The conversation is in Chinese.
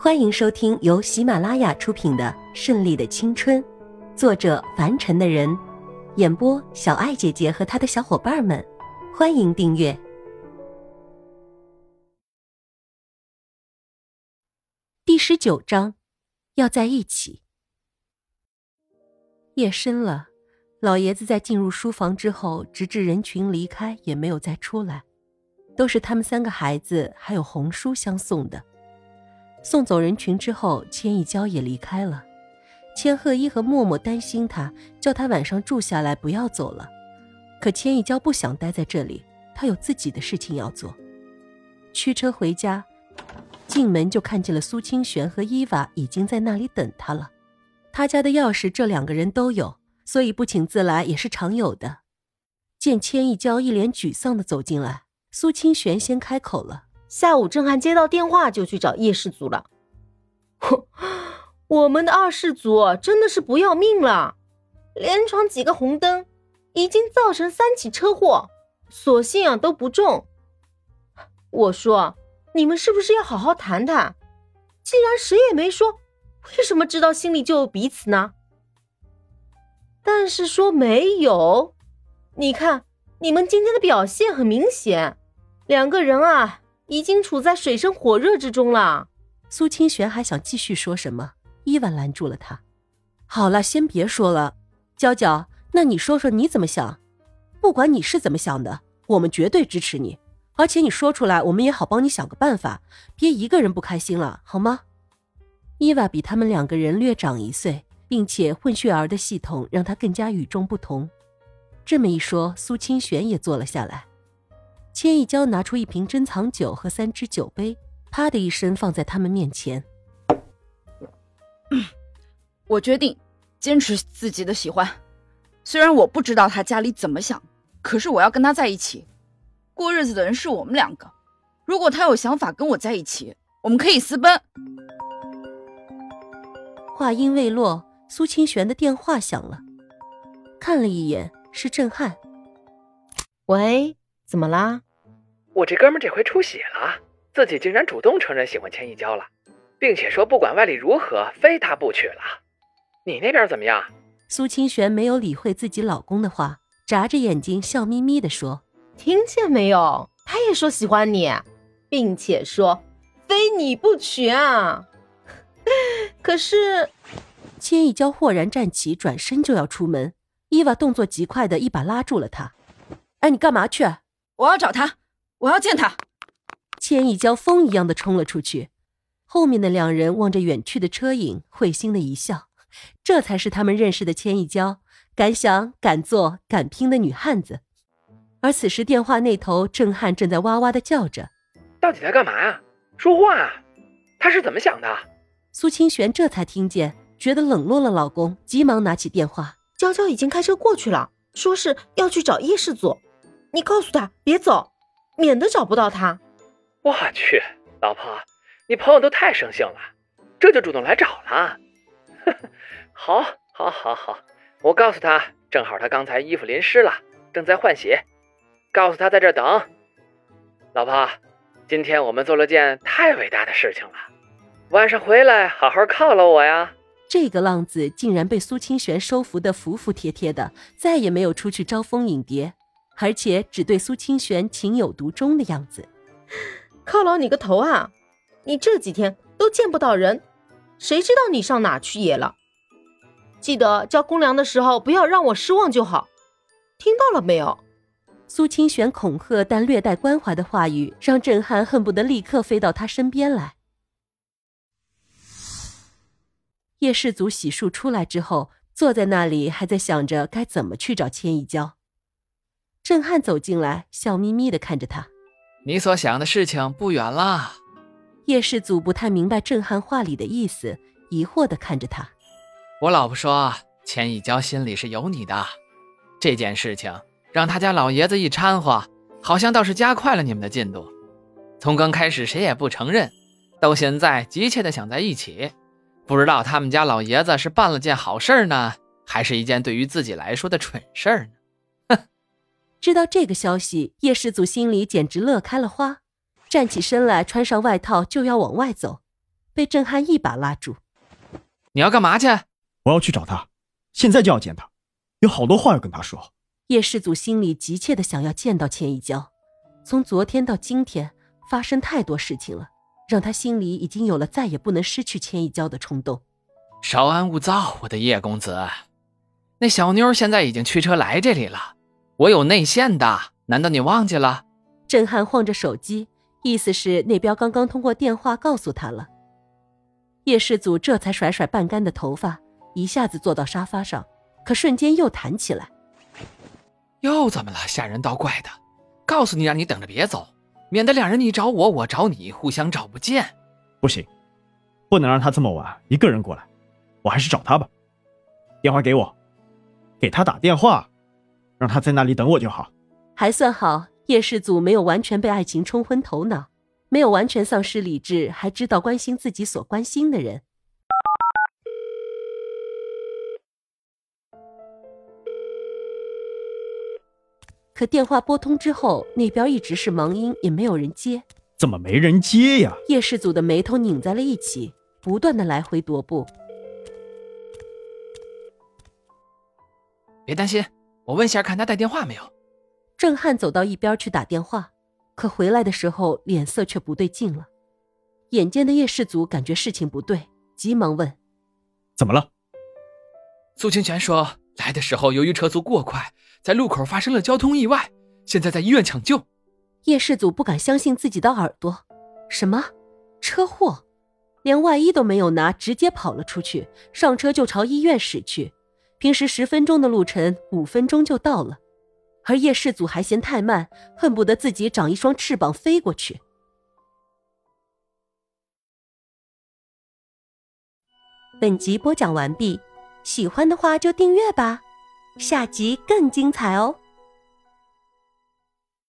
欢迎收听由喜马拉雅出品的《顺利的青春》，作者凡尘的人，演播小爱姐姐和她的小伙伴们。欢迎订阅第十九章，要在一起。夜深了，老爷子在进入书房之后，直至人群离开也没有再出来，都是他们三个孩子还有红叔相送的。送走人群之后，千一娇也离开了。千鹤一和默默担心他，叫他晚上住下来，不要走了。可千一娇不想待在这里，她有自己的事情要做。驱车回家，进门就看见了苏清玄和伊娃已经在那里等他了。他家的钥匙这两个人都有，所以不请自来也是常有的。见千一娇一脸沮丧的走进来，苏清玄先开口了。下午，郑汉接到电话就去找叶氏族了。哼，我们的二世祖真的是不要命了，连闯几个红灯，已经造成三起车祸，所幸啊都不重。我说，你们是不是要好好谈谈？既然谁也没说，为什么知道心里就有彼此呢？但是说没有，你看你们今天的表现很明显，两个人啊。已经处在水深火热之中了。苏清玄还想继续说什么，伊万拦住了他。好了，先别说了。娇娇，那你说说你怎么想？不管你是怎么想的，我们绝对支持你。而且你说出来，我们也好帮你想个办法，别一个人不开心了，好吗？伊娃比他们两个人略长一岁，并且混血儿的系统让她更加与众不同。这么一说，苏清玄也坐了下来。千一娇拿出一瓶珍藏酒和三只酒杯，啪的一声放在他们面前。我决定坚持自己的喜欢，虽然我不知道他家里怎么想，可是我要跟他在一起。过日子的人是我们两个，如果他有想法跟我在一起，我们可以私奔。话音未落，苏清玄的电话响了，看了一眼是震撼。喂，怎么啦？我这哥们这回出血了，自己竟然主动承认喜欢千一娇了，并且说不管外力如何，非他不娶了。你那边怎么样？苏清玄没有理会自己老公的话，眨着眼睛笑眯眯地说：“听见没有？他也说喜欢你，并且说非你不娶啊。可是，千一娇豁然站起，转身就要出门。伊娃动作极快的一把拉住了他：“哎，你干嘛去？我要找他。”我要见他。千一娇风一样的冲了出去，后面的两人望着远去的车影，会心的一笑。这才是他们认识的千一娇，敢想敢做敢拼的女汉子。而此时电话那头，郑汉正在哇哇的叫着：“到底在干嘛呀？说话啊！他是怎么想的？”苏清玄这才听见，觉得冷落了老公，急忙拿起电话：“娇娇已经开车过去了，说是要去找叶世祖，你告诉他别走。”免得找不到他。我去，老婆，你朋友都太生性了，这就主动来找了。好，好，好，好，我告诉他，正好他刚才衣服淋湿了，正在换洗，告诉他在这等。老婆，今天我们做了件太伟大的事情了，晚上回来好好犒劳我呀。这个浪子竟然被苏清玄收服的服服帖帖的，再也没有出去招蜂引蝶。而且只对苏清玄情有独钟的样子，犒劳你个头啊！你这几天都见不到人，谁知道你上哪去野了？记得交公粮的时候不要让我失望就好，听到了没有？苏清玄恐吓但略带关怀的话语，让郑汉恨不得立刻飞到他身边来。叶氏族洗漱出来之后，坐在那里还在想着该怎么去找千一娇。郑汉走进来，笑眯眯的看着他：“你所想的事情不远了。”叶氏祖不太明白震撼话里的意思，疑惑的看着他：“我老婆说，钱一娇心里是有你的，这件事情让他家老爷子一掺和，好像倒是加快了你们的进度。从刚开始谁也不承认，到现在急切的想在一起，不知道他们家老爷子是办了件好事呢，还是一件对于自己来说的蠢事呢？”知道这个消息，叶世祖心里简直乐开了花，站起身来，穿上外套就要往外走。被郑汉一把拉住。你要干嘛去？我要去找他，现在就要见他，有好多话要跟他说。叶世祖心里急切的想要见到千一娇，从昨天到今天发生太多事情了，让他心里已经有了再也不能失去千一娇的冲动。稍安勿躁，我的叶公子。那小妞现在已经驱车来这里了，我有内线的，难道你忘记了？郑汉晃着手机，意思是那边刚刚通过电话告诉他了。叶世祖这才甩甩半干的头发，一下子坐到沙发上，可瞬间又弹起来。又怎么了？吓人倒怪的！告诉你，让你等着别走，免得两人你找我，我找你，互相找不见。不行，不能让他这么晚一个人过来，我还是找他吧。电话给我，给他打电话，让他在那里等我就好。还算好，叶世祖没有完全被爱情冲昏头脑，没有完全丧失理智，还知道关心自己所关心的人。可电话拨通之后，那边一直是忙音，也没有人接。怎么没人接呀？叶世祖的眉头拧在了一起，不断的来回踱步。别担心，我问下看他带电话没有。郑汉走到一边去打电话，可回来的时候脸色却不对劲了。眼尖的叶世祖感觉事情不对，急忙问：“怎么了？”苏清泉说：“来的时候由于车速过快。”在路口发生了交通意外，现在在医院抢救。叶世祖不敢相信自己的耳朵，什么车祸？连外衣都没有拿，直接跑了出去，上车就朝医院驶去。平时十分钟的路程，五分钟就到了，而叶世祖还嫌太慢，恨不得自己长一双翅膀飞过去。本集播讲完毕，喜欢的话就订阅吧。下集更精彩哦！